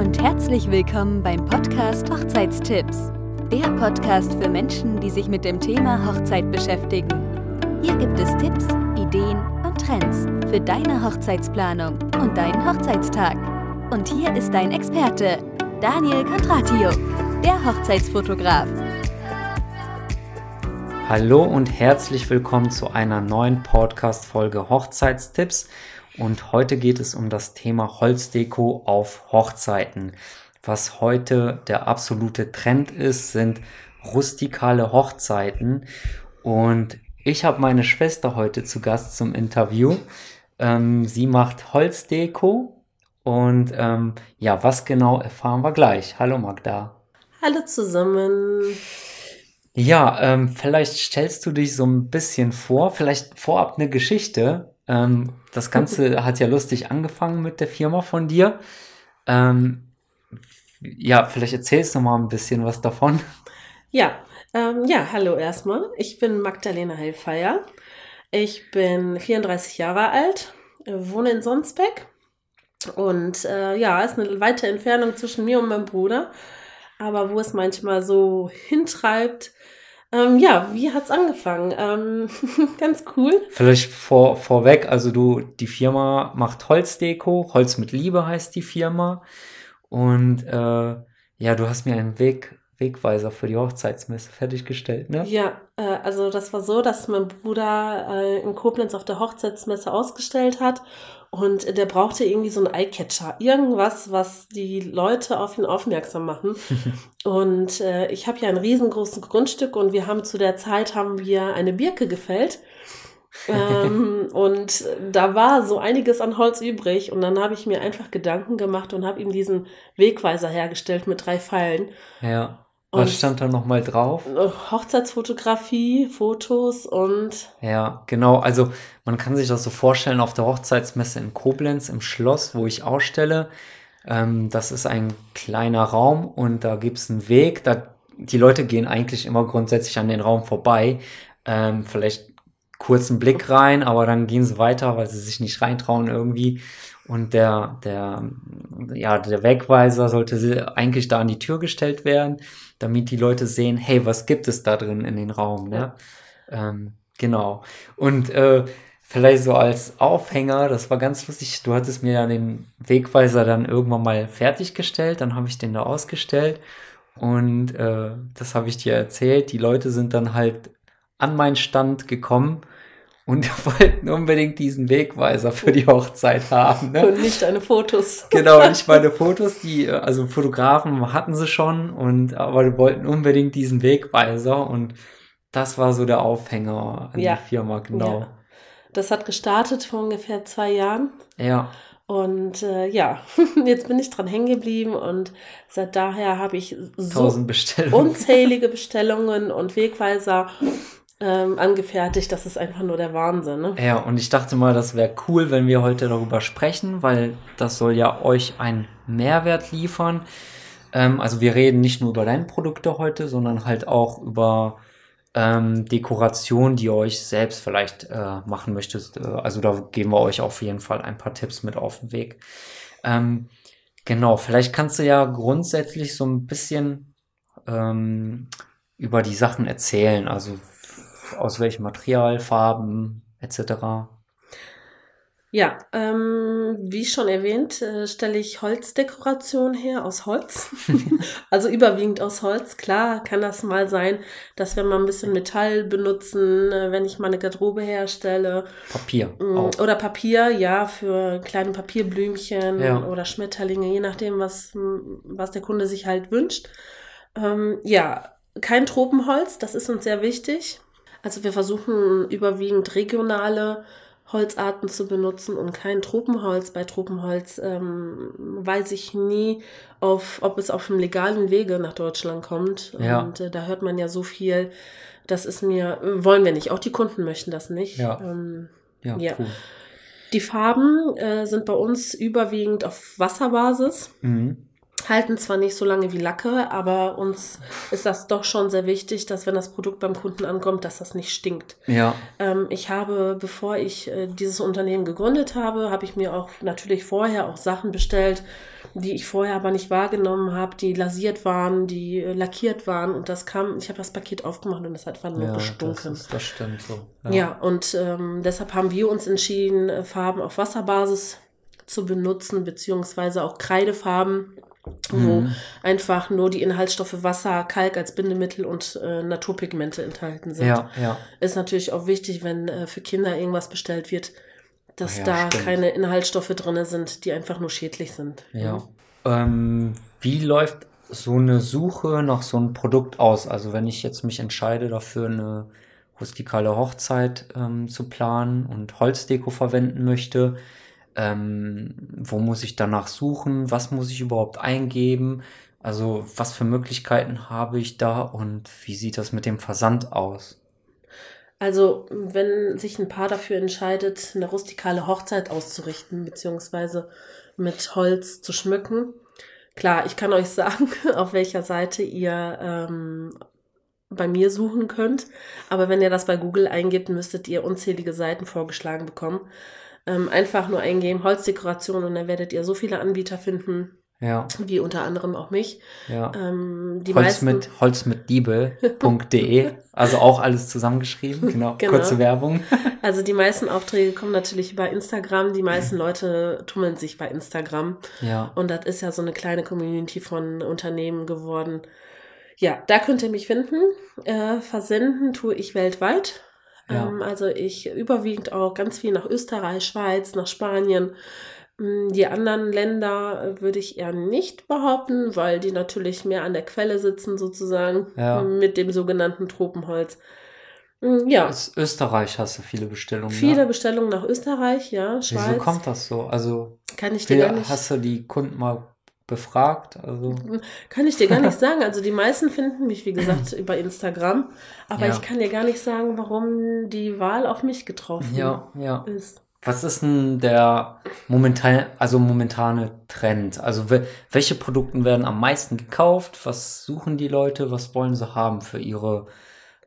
und herzlich willkommen beim Podcast Hochzeitstipps. Der Podcast für Menschen, die sich mit dem Thema Hochzeit beschäftigen. Hier gibt es Tipps, Ideen und Trends für deine Hochzeitsplanung und deinen Hochzeitstag. Und hier ist dein Experte, Daniel Kondratio, der Hochzeitsfotograf. Hallo und herzlich willkommen zu einer neuen Podcast-Folge Hochzeitstipps. Und heute geht es um das Thema Holzdeko auf Hochzeiten. Was heute der absolute Trend ist, sind rustikale Hochzeiten. Und ich habe meine Schwester heute zu Gast zum Interview. Ähm, sie macht Holzdeko. Und ähm, ja, was genau erfahren wir gleich. Hallo Magda. Hallo zusammen. Ja, ähm, vielleicht stellst du dich so ein bisschen vor, vielleicht vorab eine Geschichte. Ähm, das Ganze hat ja lustig angefangen mit der Firma von dir. Ähm, ja, vielleicht erzählst du mal ein bisschen was davon. Ja, ähm, ja, hallo erstmal. Ich bin Magdalena Heilfeier. Ich bin 34 Jahre alt, wohne in Sonsbeck. Und äh, ja, ist eine weite Entfernung zwischen mir und meinem Bruder. Aber wo es manchmal so hintreibt, ähm, ja, wie hat's angefangen? Ähm, ganz cool. Vielleicht vor, vorweg, also du, die Firma macht Holzdeko, Holz mit Liebe heißt die Firma. Und äh, ja, du hast mir einen Weg, Wegweiser für die Hochzeitsmesse fertiggestellt, ne? Ja, äh, also das war so, dass mein Bruder äh, in Koblenz auf der Hochzeitsmesse ausgestellt hat und der brauchte irgendwie so einen Eyecatcher, irgendwas, was die Leute auf ihn aufmerksam machen. und äh, ich habe ja ein riesengroßes Grundstück und wir haben zu der Zeit haben wir eine Birke gefällt. ähm, und da war so einiges an Holz übrig und dann habe ich mir einfach Gedanken gemacht und habe ihm diesen Wegweiser hergestellt mit drei Pfeilen. Ja. Was und stand da nochmal drauf? Hochzeitsfotografie, Fotos und. Ja, genau. Also man kann sich das so vorstellen auf der Hochzeitsmesse in Koblenz im Schloss, wo ich ausstelle. Ähm, das ist ein kleiner Raum und da gibt es einen Weg. Da, die Leute gehen eigentlich immer grundsätzlich an den Raum vorbei. Ähm, vielleicht kurzen Blick rein, aber dann gehen sie weiter, weil sie sich nicht reintrauen irgendwie. Und der, der, ja, der Wegweiser sollte eigentlich da an die Tür gestellt werden, damit die Leute sehen, hey, was gibt es da drin in den Raum, ne? Ähm, genau. Und äh, vielleicht so als Aufhänger, das war ganz lustig, du hattest mir ja den Wegweiser dann irgendwann mal fertiggestellt, dann habe ich den da ausgestellt und äh, das habe ich dir erzählt. Die Leute sind dann halt an meinen Stand gekommen und wollten unbedingt diesen Wegweiser für die Hochzeit haben. Ne? Und nicht deine Fotos. Genau, nicht meine Fotos, die, also Fotografen hatten sie schon und aber die wollten unbedingt diesen Wegweiser und das war so der Aufhänger an ja. die Firma, genau. Ja. Das hat gestartet vor ungefähr zwei Jahren. Ja. Und äh, ja, jetzt bin ich dran hängen geblieben und seit daher habe ich so Bestellungen. unzählige Bestellungen und Wegweiser ähm, angefertigt. Das ist einfach nur der Wahnsinn. Ne? Ja, und ich dachte mal, das wäre cool, wenn wir heute darüber sprechen, weil das soll ja euch einen Mehrwert liefern. Ähm, also wir reden nicht nur über deine Produkte heute, sondern halt auch über ähm, Dekoration, die ihr euch selbst vielleicht äh, machen möchtet. Äh, also da geben wir euch auf jeden Fall ein paar Tipps mit auf den Weg. Ähm, genau, vielleicht kannst du ja grundsätzlich so ein bisschen ähm, über die Sachen erzählen. Also aus welchem Material, Farben etc. Ja, ähm, wie schon erwähnt, äh, stelle ich Holzdekoration her aus Holz. also überwiegend aus Holz. Klar kann das mal sein, dass wir mal ein bisschen Metall benutzen, äh, wenn ich mal eine Garderobe herstelle. Papier. Auch. Oder Papier, ja, für kleine Papierblümchen ja. oder Schmetterlinge, je nachdem, was, was der Kunde sich halt wünscht. Ähm, ja, kein Tropenholz, das ist uns sehr wichtig. Also wir versuchen überwiegend regionale Holzarten zu benutzen und kein Tropenholz. Bei Tropenholz ähm, weiß ich nie, auf, ob es auf dem legalen Wege nach Deutschland kommt. Ja. Und äh, da hört man ja so viel. Das ist mir, wollen wir nicht. Auch die Kunden möchten das nicht. Ja. Ähm, ja, ja. Cool. Die Farben äh, sind bei uns überwiegend auf Wasserbasis. Mhm. Halten zwar nicht so lange wie Lacke, aber uns ist das doch schon sehr wichtig, dass wenn das Produkt beim Kunden ankommt, dass das nicht stinkt. Ja. Ähm, ich habe, bevor ich äh, dieses Unternehmen gegründet habe, habe ich mir auch natürlich vorher auch Sachen bestellt, die ich vorher aber nicht wahrgenommen habe, die lasiert waren, die äh, lackiert waren und das kam, ich habe das Paket aufgemacht und das hat einfach nur Ja, das, gestunken. ist, das stimmt so. Ja, und ähm, deshalb haben wir uns entschieden, äh, Farben auf Wasserbasis zu benutzen, beziehungsweise auch Kreidefarben, wo Mhm. einfach nur die Inhaltsstoffe Wasser, Kalk als Bindemittel und äh, Naturpigmente enthalten sind. Ja, ja. Ist natürlich auch wichtig, wenn äh, für Kinder irgendwas bestellt wird, dass Ja, da stimmt. keine Inhaltsstoffe drin sind, die einfach nur schädlich sind. Ja. Ähm, wie läuft so eine Suche nach so einem Produkt aus? Also wenn ich jetzt mich entscheide dafür, eine rustikale Hochzeit ähm, zu planen und Holzdeko verwenden möchte, ähm, wo muss ich danach suchen? Was muss ich überhaupt eingeben? Also was für Möglichkeiten habe ich da und wie sieht das mit dem Versand aus? Also, wenn sich ein Paar dafür entscheidet, eine rustikale Hochzeit auszurichten, beziehungsweise mit Holz zu schmücken, klar, ich kann euch sagen, auf welcher Seite ihr ähm, bei mir suchen könnt. Aber wenn ihr das bei Google eingibt, müsstet ihr unzählige Seiten vorgeschlagen bekommen. Ähm, einfach nur eingeben Holzdekoration und dann werdet ihr so viele Anbieter finden, Ja, wie unter anderem auch mich. ja. Ähm, die Holz meisten, mit, holzmitliebe.de, also auch alles zusammengeschrieben, genau, Genau. kurze Werbung. Also die meisten Aufträge kommen natürlich über Instagram. Die meisten Leute tummeln sich bei Instagram. Ja, Und das ist ja so eine kleine Community von Unternehmen geworden. Ja, da könnt ihr mich finden. Äh, versenden tue ich weltweit. Ja. Ähm, also ich überwiegend auch ganz viel nach Österreich, Schweiz, nach Spanien. Mm, Die anderen Länder äh, würde ich eher nicht behaupten, weil die natürlich mehr an der Quelle sitzen sozusagen Ja. mit dem sogenannten Tropenholz. Mm, Ja, aus Österreich hast du viele Bestellungen. viele ja? Bestellungen nach Österreich, ja, Schweiz. Wieso kommt das so? Also, Kann ich dir gar nicht. hast du die Kunden mal befragt? Also, Kann ich dir gar nicht sagen. Also die meisten finden mich, wie gesagt, über Instagram. Aber Ja. ich kann dir gar nicht sagen, warum die Wahl auf mich getroffen ja, ja. ist. Was ist denn der momentan, also momentane Trend? Also we welche Produkte werden am meisten gekauft? Was suchen die Leute? Was wollen sie haben für ihre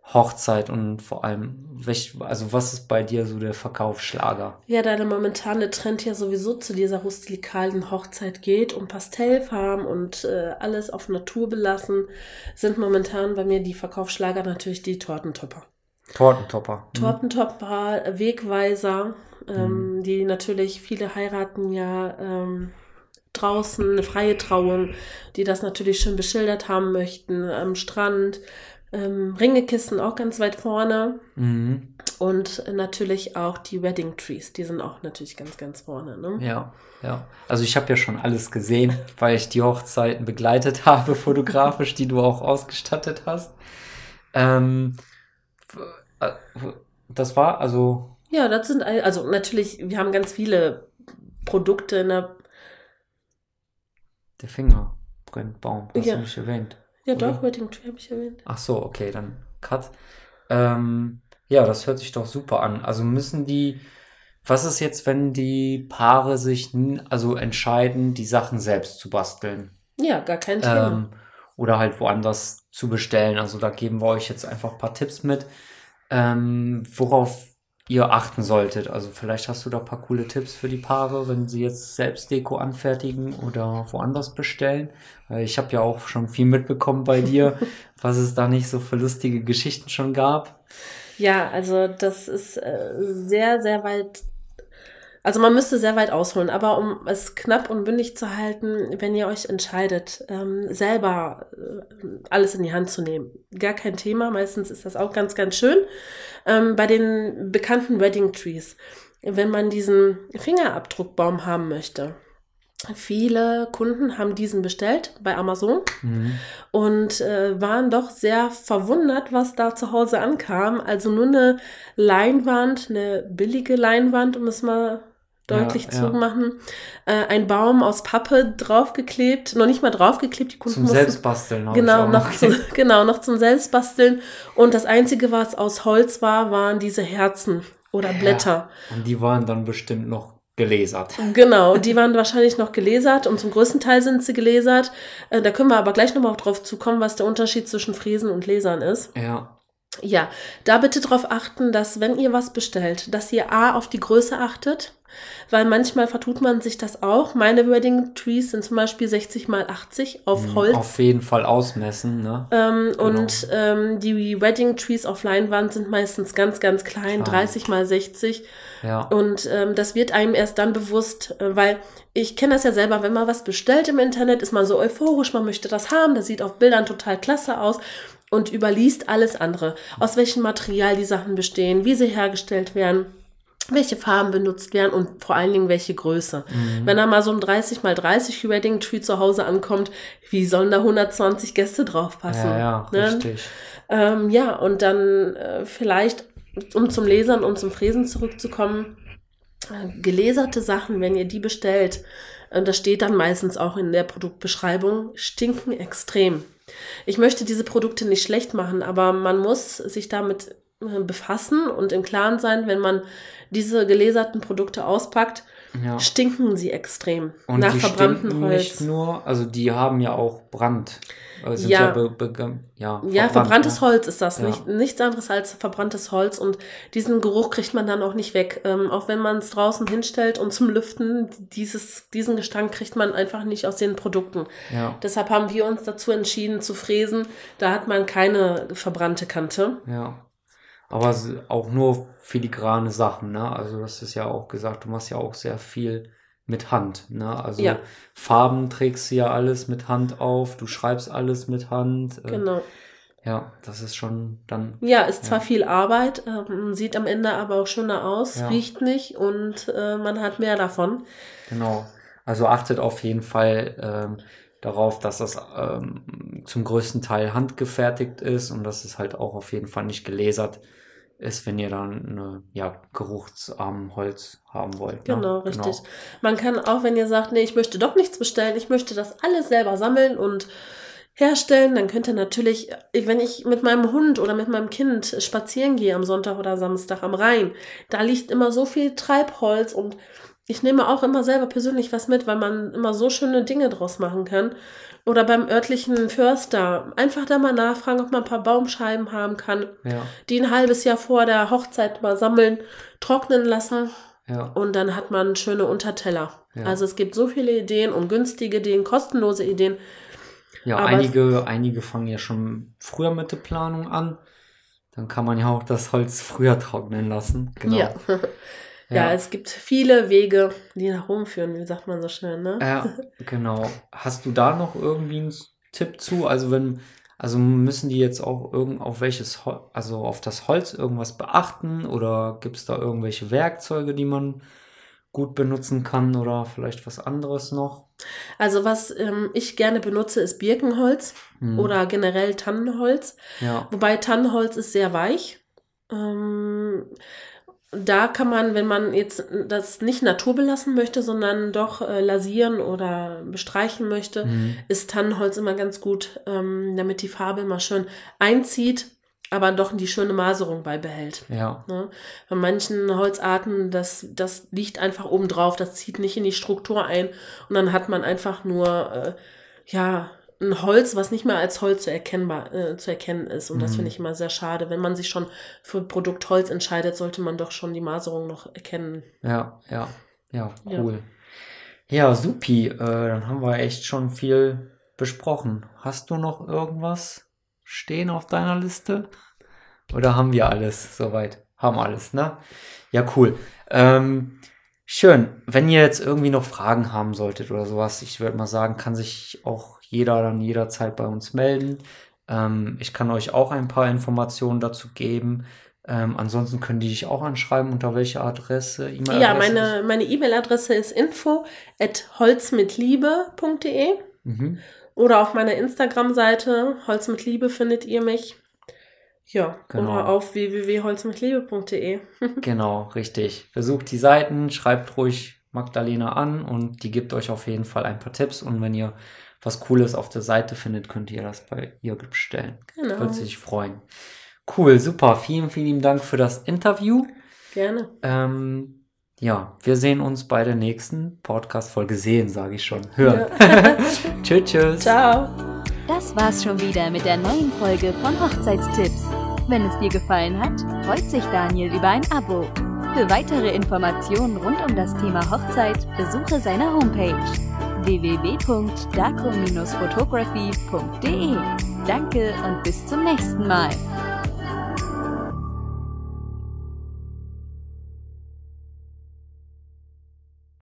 Hochzeit? Und vor allem, welch, also was ist bei dir so der Verkaufsschlager? Ja, da der momentane Trend ja sowieso zu dieser rustikalen Hochzeit geht und Pastellfarben und äh, alles auf Natur belassen, sind momentan bei mir die Verkaufsschlager natürlich die Tortentopper. Tortentopper. Mhm. Tortentopper, Wegweiser, ähm, die natürlich viele heiraten ja ähm, draußen, eine freie Trauung, die das natürlich schön beschildert haben möchten, am Strand. Ähm, Ringekisten auch ganz weit vorne Mhm. und natürlich auch die Wedding Trees, die sind auch natürlich ganz, ganz vorne. Ne? Ja, ja. Also ich habe ja schon alles gesehen, weil ich die Hochzeiten begleitet habe, fotografisch, die du auch ausgestattet hast. Ähm, äh, das war also, Ja, das sind, also natürlich, wir haben ganz viele Produkte in der, der Finger brennt Baum, hast Ja. du nicht erwähnt. Ja Oder? doch, Wedding Tree habe ich erwähnt. Ach so, okay, dann Cut. Ähm, ja, das hört sich doch super an. Also müssen die, was ist jetzt, wenn die Paare sich also entscheiden, die Sachen selbst zu basteln? Ja, gar kein Thema. ähm, oder halt woanders zu bestellen. Also da geben wir euch jetzt einfach ein paar Tipps mit, ähm, worauf ihr achten solltet. Also vielleicht hast du da ein paar coole Tipps für die Paare, wenn sie jetzt selbst Deko anfertigen oder woanders bestellen. Ich habe ja auch schon viel mitbekommen bei dir, was es da nicht so für lustige Geschichten schon gab. Ja, also das ist äh, sehr, sehr weit. Also man müsste sehr weit ausholen, aber um es knapp und bündig zu halten, wenn ihr euch entscheidet, ähm, selber äh, alles in die Hand zu nehmen, gar kein Thema. Meistens ist das auch ganz, ganz schön. Ähm, bei den bekannten Wedding Trees, wenn man diesen Fingerabdruckbaum haben möchte. Viele Kunden haben diesen bestellt bei Amazon Mhm. und äh, waren doch sehr verwundert, was da zu Hause ankam. Also nur eine Leinwand, eine billige Leinwand, um es mal deutlich Ja, zu ja. machen. Äh, ein Baum aus Pappe draufgeklebt, noch nicht mal draufgeklebt, die Kunden Zum mussten Selbstbasteln Genau noch, zu, genau, noch zum Selbstbasteln. Und das Einzige, was aus Holz war, waren diese Herzen oder Ja. Blätter. Und die waren dann bestimmt noch gelasert. Genau, die waren wahrscheinlich noch gelasert und zum größten Teil sind sie gelasert. Äh, da können wir aber gleich nochmal drauf zukommen, was der Unterschied zwischen Fräsen und Lasern ist. Ja. Ja, da bitte darauf achten, dass wenn ihr was bestellt, dass ihr A auf die Größe achtet, weil manchmal vertut man sich das auch. Meine Wedding Trees sind zum Beispiel 60 mal 80 auf Mhm, Holz. Auf jeden Fall ausmessen, ne? Ähm, Genau. Und ähm, die Wedding Trees auf Leinwand sind meistens ganz, ganz klein, Klein. 30 mal 60. Ja. Und ähm, das wird einem erst dann bewusst, äh, weil ich kenne das ja selber, wenn man was bestellt im Internet, ist man so euphorisch, man möchte das haben, das sieht auf Bildern total klasse aus und überliest alles andere. Aus welchem Material die Sachen bestehen, wie sie hergestellt werden, welche Farben benutzt werden und vor allen Dingen welche Größe. Mhm. Wenn da mal so ein 30 mal 30 Wedding Tree zu Hause ankommt, wie sollen da 120 Gäste drauf passen? Ja, ja, ne? richtig. Ähm, ja, und dann äh, vielleicht, um zum Lesern und zum Fräsen zurückzukommen, äh, gelaserte Sachen, wenn ihr die bestellt, äh, das steht dann meistens auch in der Produktbeschreibung, stinken extrem. Ich möchte diese Produkte nicht schlecht machen, aber man muss sich damit befassen und im Klaren sein, wenn man diese gelaserten Produkte auspackt, Ja. stinken sie extrem. Und nach die verbranntem stinken Holz. nicht nur, also die haben ja auch Brand. Also Ja. ja, be, be, ja, Ja, verbrannt, verbranntes ne? Holz ist das. Ja. Nicht, nichts anderes als verbranntes Holz. Und diesen Geruch kriegt man dann auch nicht weg. Ähm, auch wenn man es draußen hinstellt und zum Lüften, dieses, diesen Gestank kriegt man einfach nicht aus den Produkten. Ja, Deshalb haben wir uns dazu entschieden zu fräsen. Da hat man keine verbrannte Kante. ja. Aber auch nur filigrane Sachen, ne? Also das ist ja auch gesagt, du machst ja auch sehr viel mit Hand, ne? Also Ja. Farben trägst du ja alles mit Hand auf, du schreibst alles mit Hand. äh, Genau. Ja, das ist schon dann, Ja, ist zwar Ja. viel Arbeit, ähm, sieht am Ende aber auch schöner aus, Ja. riecht nicht und äh, man hat mehr davon. genau. Also achtet auf jeden Fall ähm, darauf, dass das ähm, zum größten Teil handgefertigt ist und dass es halt auch auf jeden Fall nicht gelasert ist, wenn ihr dann eine, ja, geruchsarmen Holz haben wollt. ne? Genau, richtig. Man kann auch, wenn ihr sagt, nee, ich möchte doch nichts bestellen, ich möchte das alles selber sammeln und herstellen, dann könnt ihr natürlich, wenn ich mit meinem Hund oder mit meinem Kind spazieren gehe am Sonntag oder Samstag am Rhein, da liegt immer so viel Treibholz und ich nehme auch immer selber persönlich was mit, weil man immer so schöne Dinge draus machen kann. Oder beim örtlichen Förster einfach da mal nachfragen, ob man ein paar Baumscheiben haben kann, Ja, die ein halbes Jahr vor der Hochzeit mal sammeln, trocknen lassen ja, und dann hat man schöne Unterteller. Ja. Also es gibt so viele Ideen und günstige Ideen, kostenlose Ideen. ja. Aber- einige, einige fangen ja schon früher mit der Planung an. Dann kann man ja auch das Holz früher trocknen lassen. Genau. Ja. ja. es gibt viele Wege, die nach Rom führen, wie sagt man so schön, ne? Ja, genau. Hast du da noch irgendwie einen Tipp zu? Also wenn, also müssen die jetzt auch irgend auf welches, also auf das Holz irgendwas beachten oder gibt es da irgendwelche Werkzeuge, die man gut benutzen kann oder vielleicht was anderes noch? Also was ähm, ich gerne benutze, ist Birkenholz Hm, oder generell Tannenholz. ja, Wobei Tannenholz ist sehr weich. Ähm, da kann man, wenn man jetzt das nicht naturbelassen möchte, sondern doch äh, lasieren oder bestreichen möchte, hm, ist Tannenholz immer ganz gut, ähm, damit die Farbe immer schön einzieht, aber doch die schöne Maserung beibehält. ja, Ne? Bei manchen Holzarten, das, das liegt einfach oben drauf, das zieht nicht in die Struktur ein und dann hat man einfach nur, äh, ja, ein Holz, was nicht mehr als Holz zu, erkennbar, äh, zu erkennen ist. Und das Mhm. finde ich immer sehr schade. Wenn man sich schon für Produkt Holz entscheidet, sollte man doch schon die Maserung noch erkennen. ja, ja, ja, Ja. cool. Ja, supi. Äh, dann haben wir echt schon viel besprochen. Hast du noch irgendwas stehen auf deiner Liste? Oder haben wir alles soweit? Haben alles, ne? Ja, cool. Ähm, schön. Wenn ihr jetzt irgendwie noch Fragen haben solltet oder sowas, ich würde mal sagen, kann sich auch jeder dann jederzeit bei uns melden. Ähm, ich kann euch auch ein paar Informationen dazu geben. Ähm, ansonsten könnt ihr dich auch anschreiben, unter welcher Adresse? E-Mail-Adresse? Ja, meine meine E-Mail-Adresse ist info at holzmitliebe.de Mhm. oder auf meiner Instagram-Seite Holz mit Liebe findet ihr mich. Ja, Genau. oder auf www.holzmitliebe.de. Genau, richtig. Besucht die Seiten, schreibt ruhig Magdalena an und die gibt euch auf jeden Fall ein paar Tipps. Und wenn ihr was Cooles auf der Seite findet, könnt ihr das bei ihr bestellen. Genau. Würde sich freuen. Cool, super. Vielen, vielen Dank für das Interview. Gerne. Ähm, ja, wir sehen uns bei der nächsten Podcast-Folge. Sehen, sage ich schon. Hören. Ja. tschüss, tschüss. Ciao. Das war's schon wieder mit der neuen Folge von Hochzeitstipps. Wenn es dir gefallen hat, freut sich Daniel über ein Abo. Für weitere Informationen rund um das Thema Hochzeit besuche seine Homepage www.daco-photography.de. Danke und bis zum nächsten Mal.